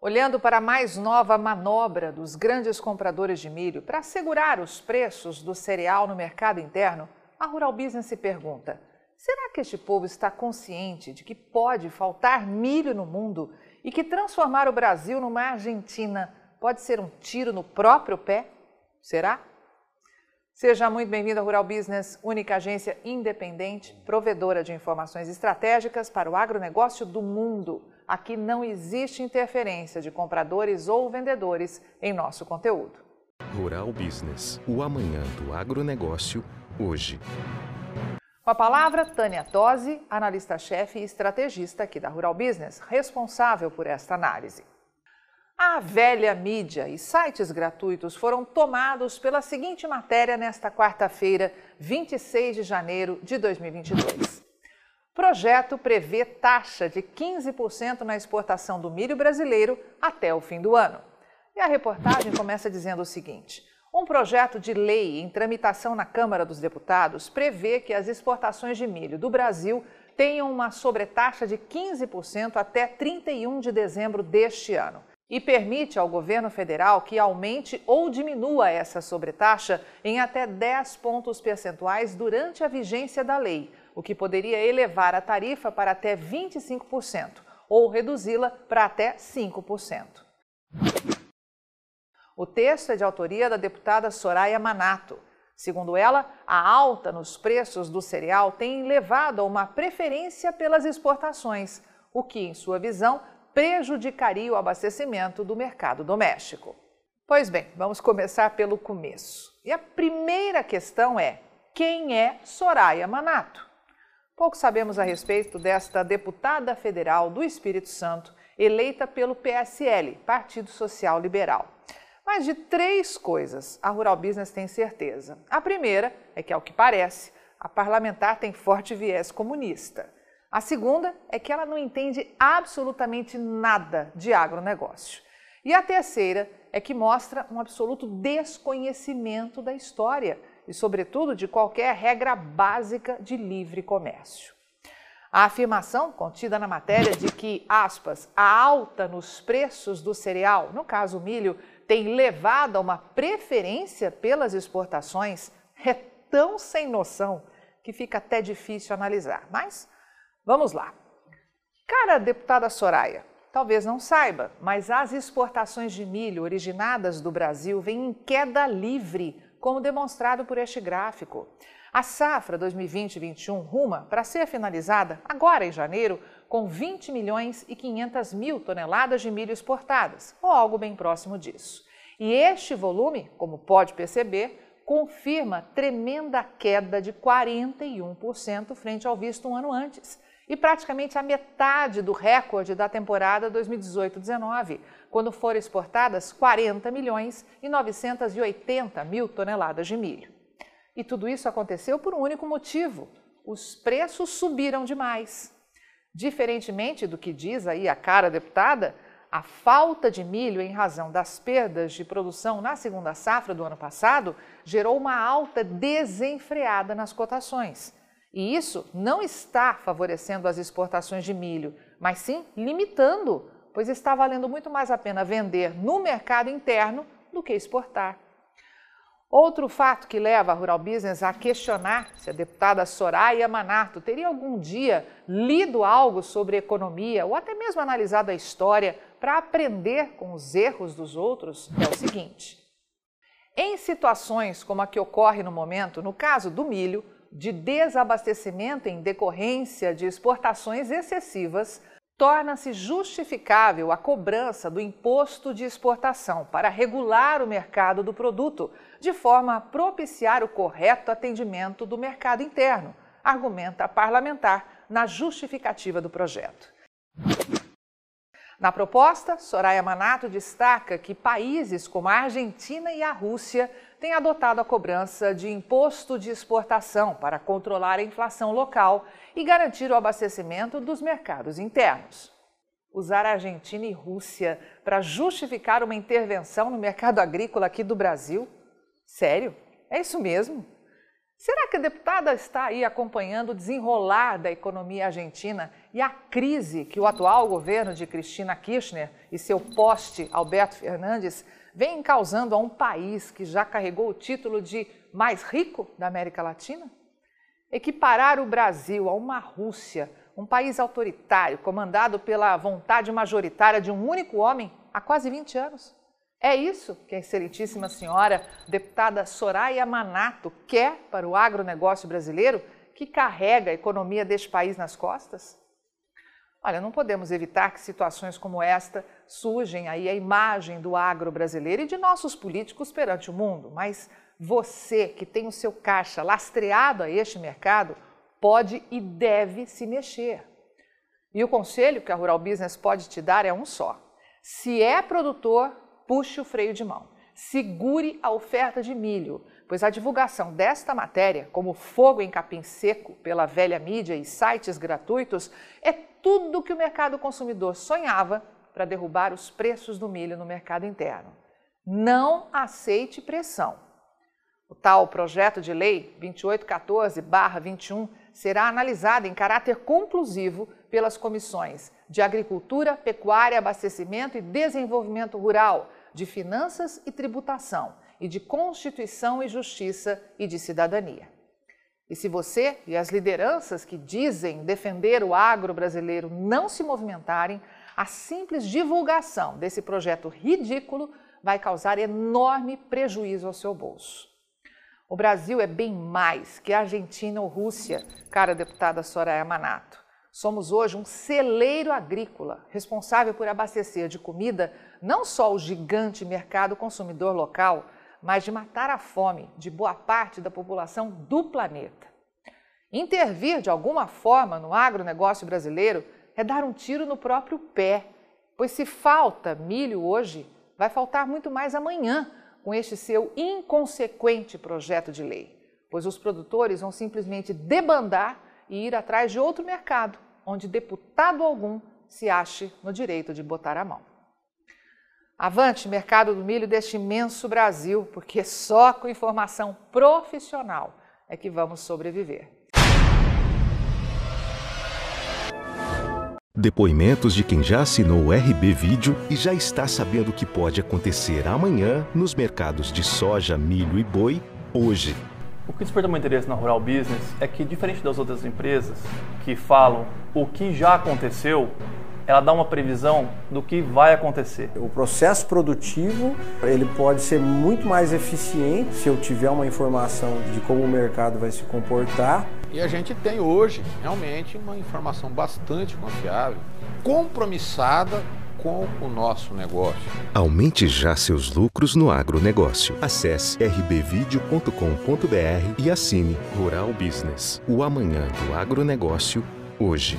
Olhando para a mais nova manobra dos grandes compradores de milho para assegurar os preços do cereal no mercado interno, a Rural Business se pergunta: será que este povo está consciente de que pode faltar milho no mundo e que transformar o Brasil numa Argentina pode ser um tiro no próprio pé? Será? Seja muito bem-vindo à Rural Business, única agência independente, provedora de informações estratégicas para o agronegócio do mundo. Aqui não existe interferência de compradores ou vendedores em nosso conteúdo. Rural Business, o amanhã do agronegócio, hoje. Com a palavra, Tânia Tosi, analista-chefe e estrategista aqui da Rural Business, responsável por esta análise. A velha mídia e sites gratuitos foram tomados pela seguinte matéria nesta quarta-feira, 26 de janeiro de 2022. Projeto prevê taxa de 15% na exportação do milho brasileiro até o fim do ano. E a reportagem começa dizendo o seguinte: um projeto de lei em tramitação na Câmara dos Deputados prevê que as exportações de milho do Brasil tenham uma sobretaxa de 15% até 31 de dezembro deste ano e permite ao governo federal que aumente ou diminua essa sobretaxa em até 10 pontos percentuais durante a vigência da lei, o que poderia elevar a tarifa para até 25% ou reduzi-la para até 5%. O texto é de autoria da deputada Soraya Manato. Segundo ela, a alta nos preços do cereal tem levado a uma preferência pelas exportações, o que, em sua visão, prejudicaria o abastecimento do mercado doméstico. Pois bem, vamos começar pelo começo. E a primeira questão é: quem é Soraya Manato? Pouco sabemos a respeito desta deputada federal do Espírito Santo, eleita pelo PSL, Partido Social Liberal. Mas de três coisas a Rural Business tem certeza. A primeira é que, ao que parece, a parlamentar tem forte viés comunista. A segunda é que ela não entende absolutamente nada de agronegócio. E a terceira é que mostra um absoluto desconhecimento da história e, sobretudo, de qualquer regra básica de livre comércio. A afirmação contida na matéria de que, aspas, a alta nos preços do cereal, no caso o milho, tem levado a uma preferência pelas exportações é tão sem noção que fica até difícil analisar. Mas vamos lá. Cara, deputada Soraya, talvez não saiba, mas as exportações de milho originadas do Brasil vêm em queda livre como demonstrado por este gráfico. A safra 2020-21 ruma para ser finalizada agora em janeiro com 20 milhões e 500 mil toneladas de milho exportadas, ou algo bem próximo disso. E este volume, como pode perceber, confirma tremenda queda de 41% frente ao visto um ano antes e praticamente a metade do recorde da temporada 2018-19, quando foram exportadas 40 milhões e 980 mil toneladas de milho. E tudo isso aconteceu por um único motivo: os preços subiram demais. Diferentemente do que diz aí a cara deputada, a falta de milho em razão das perdas de produção na segunda safra do ano passado gerou uma alta desenfreada nas cotações. E isso não está favorecendo as exportações de milho, mas sim limitando pois está valendo muito mais a pena vender no mercado interno do que exportar. Outro fato que leva a Rural Business a questionar se a deputada Soraya Manato teria algum dia lido algo sobre economia ou até mesmo analisado a história para aprender com os erros dos outros é o seguinte: em situações como a que ocorre no momento, no caso do milho, de desabastecimento em decorrência de exportações excessivas, torna-se justificável a cobrança do imposto de exportação para regular o mercado do produto, de forma a propiciar o correto atendimento do mercado interno, argumenta a parlamentar na justificativa do projeto. Na proposta, Soraya Manato destaca que países como a Argentina e a Rússia têm adotado a cobrança de imposto de exportação para controlar a inflação local e garantir o abastecimento dos mercados internos. Usar a Argentina e Rússia para justificar uma intervenção no mercado agrícola aqui do Brasil? Sério? É isso mesmo? Será que a deputada está aí acompanhando o desenrolar da economia argentina e a crise que o atual governo de Cristina Kirchner e seu poste Alberto Fernandes vem causando a um país que já carregou o título de mais rico da América Latina? Equiparar o Brasil a uma Rússia, um país autoritário comandado pela vontade majoritária de um único homem há quase 20 anos? É isso que a excelentíssima senhora deputada Soraya Manato quer para o agronegócio brasileiro que carrega a economia deste país nas costas? Olha, não podemos evitar que situações como esta surgem aí a imagem do agro brasileiro e de nossos políticos perante o mundo, mas você que tem o seu caixa lastreado a este mercado pode e deve se mexer. E o conselho que a Rural Business pode te dar é um só. Se é produtor, puxe o freio de mão. Segure a oferta de milho, pois a divulgação desta matéria, como fogo em capim seco pela velha mídia e sites gratuitos, é tudo que o mercado consumidor sonhava para derrubar os preços do milho no mercado interno. Não aceite pressão. O tal projeto de lei 2814-21 será analisado em caráter conclusivo pelas comissões de Agricultura, Pecuária, Abastecimento e Desenvolvimento Rural, de Finanças e Tributação e de Constituição e Justiça e de Cidadania. E se você e as lideranças que dizem defender o agro brasileiro não se movimentarem, a simples divulgação desse projeto ridículo vai causar enorme prejuízo ao seu bolso. O Brasil é bem mais que Argentina ou Rússia, cara deputada Soraya Manato. Somos hoje um celeiro agrícola responsável por abastecer de comida não só o gigante mercado consumidor local, mas de matar a fome de boa parte da população do planeta. Intervir de alguma forma no agronegócio brasileiro é dar um tiro no próprio pé, pois se falta milho hoje, vai faltar muito mais amanhã com este seu inconsequente projeto de lei, pois os produtores vão simplesmente debandar e ir atrás de outro mercado, onde deputado algum se ache no direito de botar a mão. Avante, mercado do milho deste imenso Brasil, porque só com informação profissional é que vamos sobreviver. Depoimentos de quem já assinou o RB Vídeo e já está sabendo o que pode acontecer amanhã nos mercados de soja, milho e boi hoje. O que desperta meu interesse na Rural Business é que, diferente das outras empresas que falam o que já aconteceu, ela dá uma previsão do que vai acontecer. O processo produtivo ele pode ser muito mais eficiente se eu tiver uma informação de como o mercado vai se comportar. E a gente tem hoje realmente uma informação bastante confiável, compromissada com o nosso negócio. Aumente já seus lucros no agronegócio. Acesse rbvideo.com.br e assine Rural Business. O amanhã do agronegócio, hoje.